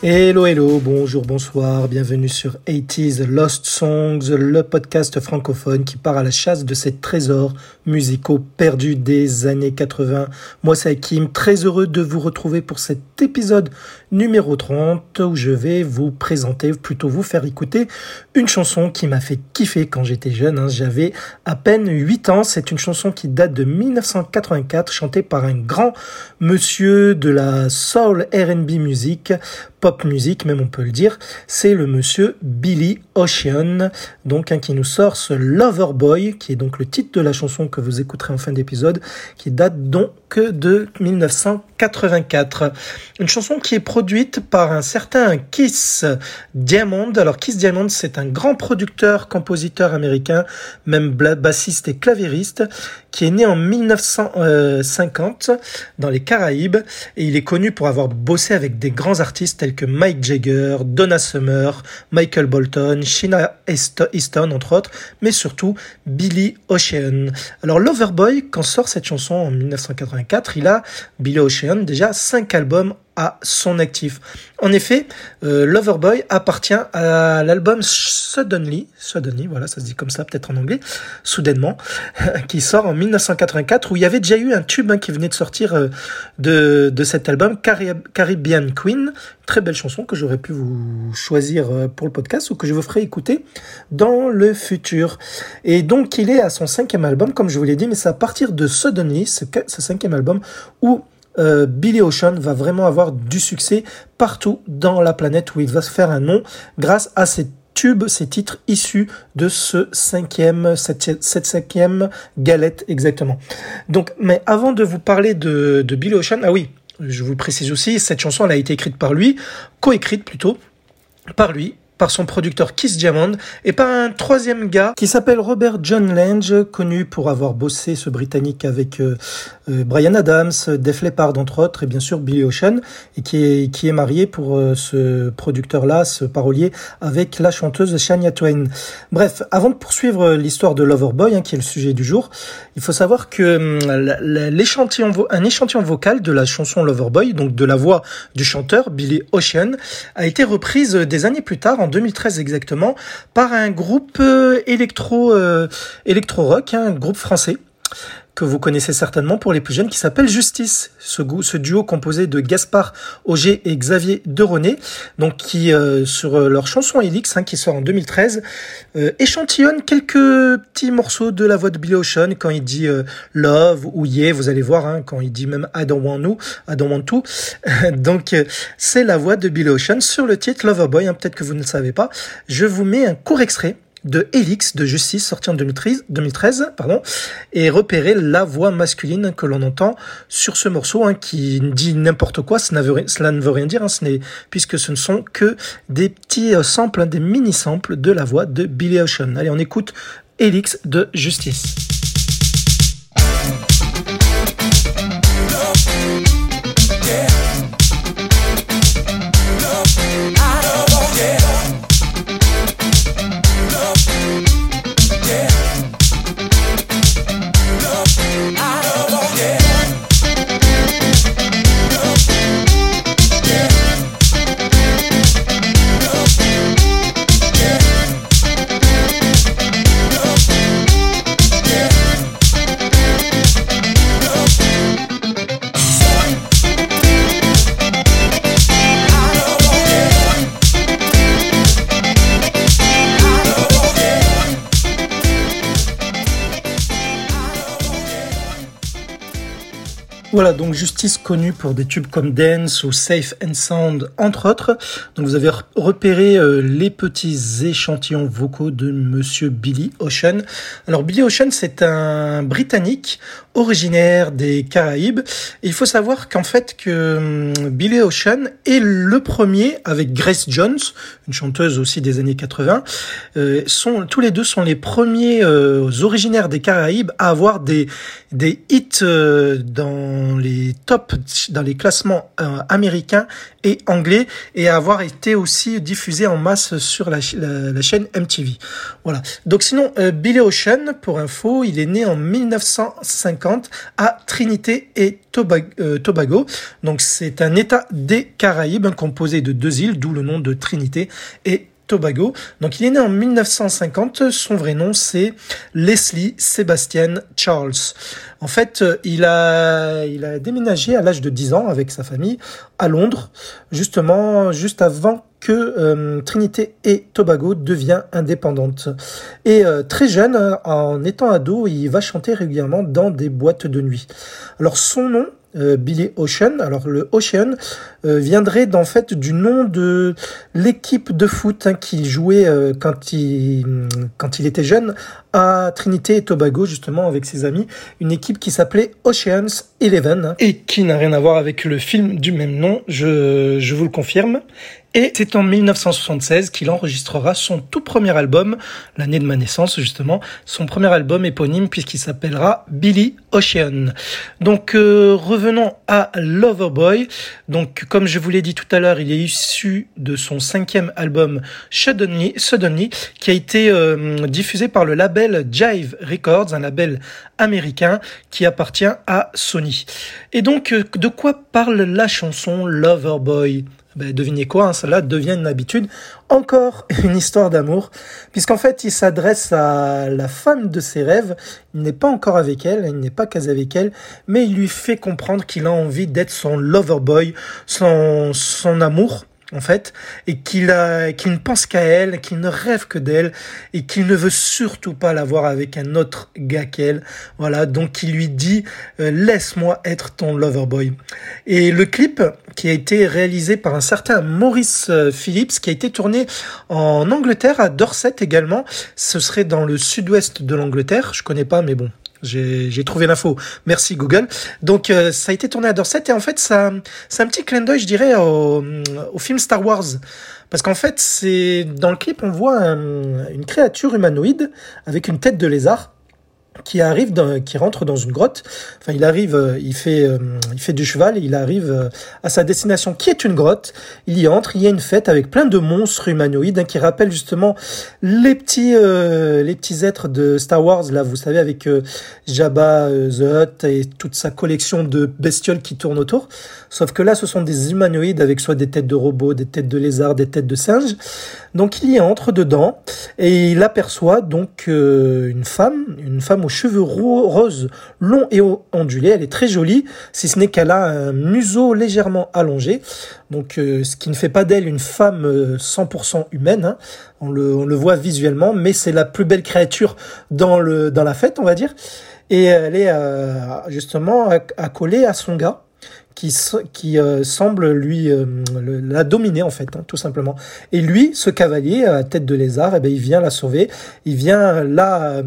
Hello, hello, bonjour, bonsoir, bienvenue sur 80s Lost Songs, le podcast francophone qui part à la chasse de ces trésors musicaux perdus des années 80. Moi, c'est Hakim, très heureux de vous retrouver pour cet épisode numéro 30 où je vais vous présenter, plutôt vous faire écouter une chanson qui m'a fait kiffer quand j'étais jeune. Hein. J'avais à peine 8 ans. C'est une chanson qui date de 1984, chantée par un grand monsieur de la soul R&B music pop music, même on peut le dire, c'est le monsieur Billy Ocean, donc hein, qui nous sort ce Lover Boy, qui est donc le titre de la chanson que vous écouterez en fin d'épisode, qui date donc de 1984. Une chanson qui est produite par un certain Kiss Diamond. Alors Kiss Diamond, c'est un grand producteur, compositeur américain, même bassiste et clavieriste, qui est né en 1950 dans les Caraïbes, et il est connu pour avoir bossé avec des grands artistes Mike Jagger, Donna Summer, Michael Bolton, Sheena Easton entre autres, mais surtout Billy Ocean. Alors Loverboy, quand sort cette chanson en 1984, il a Billy Ocean déjà cinq albums à son actif. En effet, euh, Loverboy appartient à l'album Suddenly, Suddenly, voilà, ça se dit comme ça, peut-être en anglais, soudainement, qui sort en 1984, où il y avait déjà eu un tube hein, qui venait de sortir euh, de, de cet album, Caribbean Queen, très belle chanson que j'aurais pu vous choisir euh, pour le podcast ou que je vous ferai écouter dans le futur. Et donc, il est à son cinquième album, comme je vous l'ai dit, mais c'est à partir de Suddenly, ce, ce cinquième album, où euh, Billy Ocean va vraiment avoir du succès partout dans la planète où il va se faire un nom grâce à ses tubes, ces titres issus de ce cinquième, cette, cinquième galette exactement. Donc, mais avant de vous parler de, de Billy Ocean, ah oui, je vous précise aussi, cette chanson elle a été écrite par lui, coécrite plutôt par lui par son producteur Kiss Diamond et par un troisième gars qui s'appelle Robert John Lange, connu pour avoir bossé ce Britannique avec euh, euh, Brian Adams, Def Leppard entre autres et bien sûr Billy Ocean et qui est, qui est marié pour euh, ce producteur-là, ce parolier avec la chanteuse Shania Twain. Bref, avant de poursuivre l'histoire de Loverboy, hein, qui est le sujet du jour, il faut savoir que hum, l'échantillon, un échantillon vocal de la chanson Loverboy, donc de la voix du chanteur Billy Ocean, a été reprise des années plus tard 2013 exactement, par un groupe euh, euh, électro rock, hein, un groupe français que vous connaissez certainement pour les plus jeunes, qui s'appelle Justice. Ce, ce, duo composé de Gaspard Auger et Xavier Deroné, donc qui euh, sur euh, leur chanson Elix, hein, qui sort en 2013, euh, échantillonne quelques petits morceaux de la voix de Billy Ocean quand il dit love ou yeah, vous allez voir, hein, quand il dit même I don't want to, I don't want donc c'est la voix de Billy Ocean sur le titre Loverboy. Hein, Peut-être que vous ne le savez pas. Je vous mets un court extrait de Helix de Justice sorti en 2013, 2013 pardon, et repérer la voix masculine que l'on entend sur ce morceau hein, qui dit n'importe quoi, cela, ne veut rien dire, hein, ce puisque ce ne sont que des petits euh, samples, hein, des mini-samples de la voix de Billy Ocean. Allez, on écoute Helix de Justice. Voilà, donc Justice connu pour des tubes comme Dance ou Safe and Sound, entre autres. Donc vous avez repéré euh, les petits échantillons vocaux de Monsieur Billy Ocean. Alors Billy Ocean, c'est un Britannique originaire des Caraïbes. Il faut savoir qu'en fait que hum, Billy Ocean est le premier avec Grace Jones, une chanteuse aussi des années 80. Euh, sont, tous les deux sont les premiers euh, originaires des Caraïbes à avoir des, des hits euh, dans les tops, dans les classements américains et anglais et à avoir été aussi diffusés en masse sur la, la, chaîne MTV. Voilà. Donc sinon, Billy Ocean, pour info, il est né en 1950 1950 à Trinité et Tobago. Donc c'est un État des Caraïbes composé de deux îles, d'où le nom de Trinité et Tobago. Donc il est né en 1950. Son vrai nom c'est Leslie Sébastien Charles. En fait, il a, il a déménagé à l'âge de 10 ans avec sa famille à Londres, justement juste avant que euh, Trinité et Tobago devient indépendante. Et euh, très jeune, en étant ado, il va chanter régulièrement dans des boîtes de nuit. Alors son nom, euh, Billy Ocean. Alors le Ocean viendrait en fait du nom de l'équipe de foot hein, qu'il jouait quand il quand il était jeune à Trinité et Tobago justement avec ses amis, une équipe qui s'appelait Oceans Eleven et qui n'a rien à voir avec le film du même nom, je, je vous le confirme. Et c'est en 1976 qu'il enregistrera son tout premier album, l'année de ma naissance justement, son premier album éponyme puisqu'il s'appellera Billy Ocean. Donc euh, revenons à Loverboy. Donc comme je vous l'ai dit tout à l'heure, il est issu de son cinquième album Suddenly, Suddenly qui a été euh, diffusé par le label Jive Records, un label américain qui appartient à Sony. Et donc euh, de quoi parle la chanson Loverboy ben, devinez quoi, hein, cela devient une habitude. Encore une histoire d'amour, puisqu'en fait, il s'adresse à la femme de ses rêves. Il n'est pas encore avec elle, il n'est pas casé avec elle, mais il lui fait comprendre qu'il a envie d'être son lover boy, son, son amour en fait, et qu'il a, qu'il ne pense qu'à elle, qu'il ne rêve que d'elle, et qu'il ne veut surtout pas la voir avec un autre gars qu'elle. Voilà, donc il lui dit euh, laisse-moi être ton lover boy. Et le clip qui a été réalisé par un certain Maurice euh, Phillips, qui a été tourné en Angleterre à Dorset également. Ce serait dans le sud-ouest de l'Angleterre. Je connais pas, mais bon, j'ai trouvé l'info. Merci Google. Donc euh, ça a été tourné à Dorset et en fait ça c'est un petit clin d'œil je dirais au, au film Star Wars parce qu'en fait c'est dans le clip on voit une créature humanoïde avec une tête de lézard qui arrive qui rentre dans une grotte. Enfin, il arrive, euh, il fait, euh, il fait du cheval il arrive euh, à sa destination qui est une grotte. Il y entre, il y a une fête avec plein de monstres humanoïdes hein, qui rappellent justement les petits, les petits êtres de Star Wars. Là, vous savez, avec Jabba the Hutt et toute sa collection de bestioles qui tournent autour. Sauf que là, ce sont des humanoïdes avec soit des têtes de robots, des têtes de lézards, des têtes de singes. Donc, il y entre dedans et il aperçoit donc une femme, une femme cheveux roses, longs et ondulés. Elle est très jolie, si ce n'est qu'elle a un museau légèrement allongé. Donc, euh, ce qui ne fait pas d'elle une femme 100% euh, humaine. Hein. On, le, voit visuellement, mais c'est la plus belle créature dans la fête, on va dire. Et elle est euh, justement accolée à son gars qui, qui euh, semble lui euh, la dominer en fait, hein, tout simplement. Et lui, ce cavalier à tête de lézard, eh ben, il vient la sauver, il vient la, euh,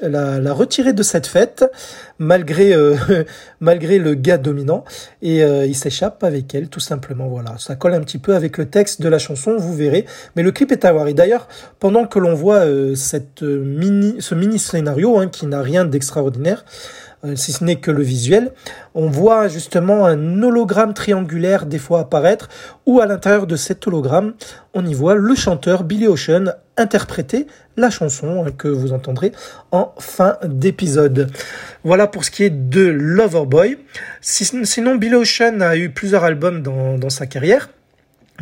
la, la retirer de cette fête malgré malgré le gars dominant et il s'échappe avec elle tout simplement. Voilà, ça colle un petit peu avec le texte de la chanson, vous verrez. Mais le clip est à voir. Et d'ailleurs, pendant que l'on voit cette mini ce mini scénario hein, qui n'a rien d'extraordinaire. Euh, si ce n'est que le visuel, on voit justement un hologramme triangulaire des fois apparaître, où à l'intérieur de cet hologramme, on y voit le chanteur Billy Ocean interpréter la chanson que vous entendrez en fin d'épisode. Voilà pour ce qui est de Loverboy. Sinon, Billy Ocean a eu plusieurs albums dans, dans sa carrière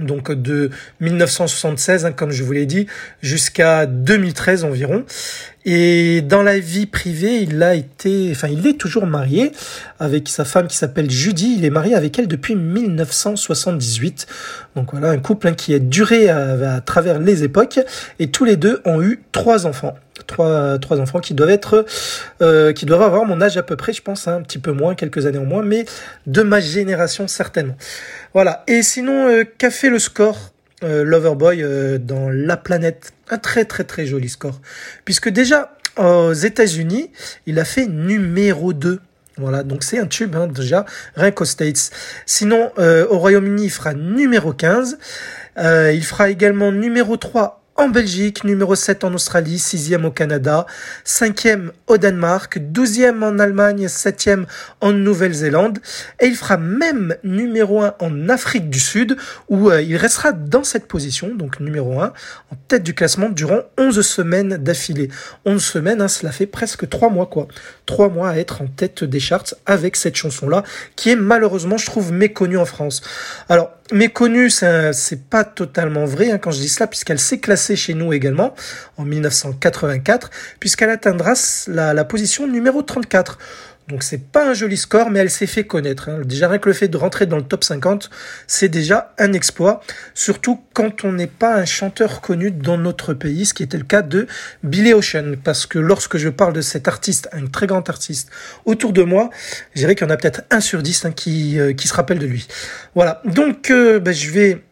donc de 1976, hein, comme je vous l'ai dit, jusqu'à 2013 environ. Et dans la vie privée, il a été, enfin, il est toujours marié avec sa femme qui s'appelle Judy. Il est marié avec elle depuis 1978. Donc voilà, un couple hein, qui a duré à, travers les époques. Et tous les deux ont eu trois enfants. Trois, trois enfants qui doivent être, euh, qui doivent avoir mon âge à peu près, je pense, hein, un petit peu moins, quelques années en moins, mais de ma génération certainement. Voilà. Et sinon, euh, qu'a fait le score? Euh, Loverboy euh, dans La Planète Un très très très joli score. Puisque déjà, aux États-Unis, il a fait numéro 2. Voilà, donc c'est un tube hein, déjà, rien States. Sinon, au Royaume-Uni, il fera numéro 15. il fera également numéro 3 en Belgique, numéro 7 en Australie, 6e au Canada, 5e au Danemark, 12e en Allemagne, 7e en Nouvelle-Zélande. Et il fera même numéro 1 en Afrique du Sud, où euh, il restera dans cette position, donc numéro 1, en tête du classement durant 11 semaines d'affilée. 11 semaines, hein, cela fait presque 3 mois, quoi. 3 mois à être en tête des charts avec cette chanson-là, qui est malheureusement, je trouve, méconnue en France. Alors, méconnue, c'est pas totalement vrai hein, quand je dis cela, puisqu'elle s'est classée chez nous également en 1984, puisqu'elle atteindra la, la position numéro 34. Donc c'est pas un joli score, mais elle s'est fait connaître. Hein. Déjà rien que le fait de rentrer dans le top 50, c'est déjà un exploit. Surtout quand on n'est pas un chanteur connu dans notre pays, ce qui était le cas de Billy Ocean. Parce que lorsque je parle de cet artiste, un très grand artiste, autour de moi, je dirais qu'il y en a peut-être un sur dix hein, qui, euh, qui se rappelle de lui. Voilà. Donc euh, ben, je vais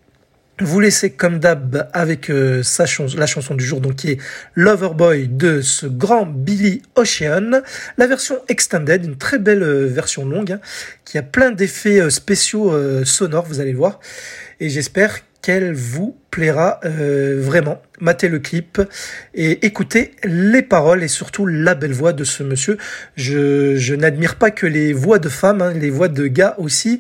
vous laissez comme d'hab avec euh, sa la chanson du jour, donc qui est Loverboy de ce grand Billy Ocean. La version extended, une très belle euh, version longue, hein, qui a plein d'effets euh, spéciaux sonores, vous allez le voir. Et j'espère qu'elle vous plaira vraiment matez le clip et écoutez les paroles et surtout la belle voix de ce monsieur. Je, je n'admire pas que les voix de femmes, hein, les voix de gars aussi,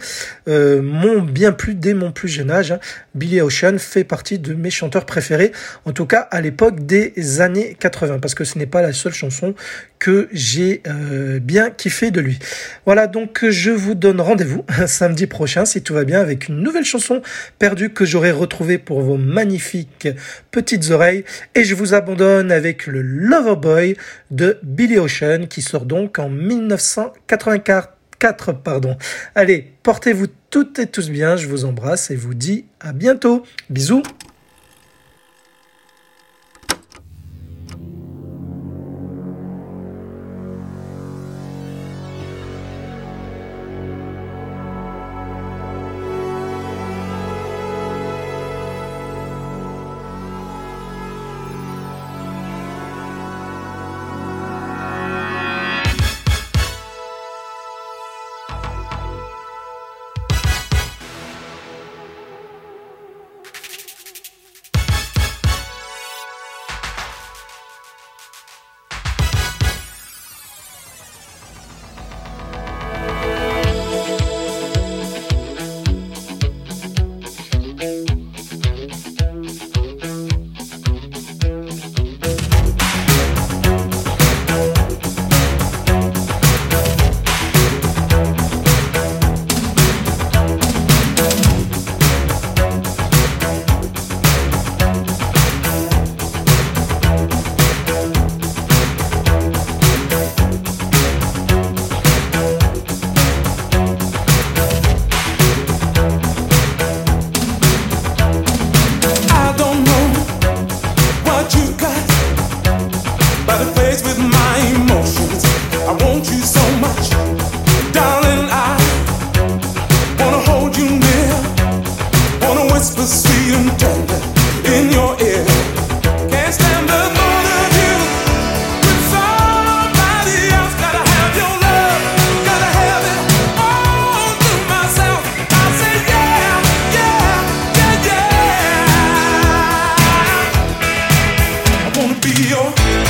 euh, m'ont bien plu dès mon plus jeune âge. Hein. Billy Ocean fait partie de mes chanteurs préférés, en tout cas à l'époque des années 80, parce que ce n'est pas la seule chanson que j'ai euh, bien kiffé de lui. Voilà, donc je vous donne rendez-vous samedi prochain, si tout va bien, avec une nouvelle chanson perdue que j'aurai retrouvée pour vos magnifiques petites oreilles et je vous abandonne avec le Loverboy de Billy Ocean qui sort donc en 1984. pardon. Allez, portez-vous toutes et tous bien, je vous embrasse et vous dis à bientôt. Bisous be your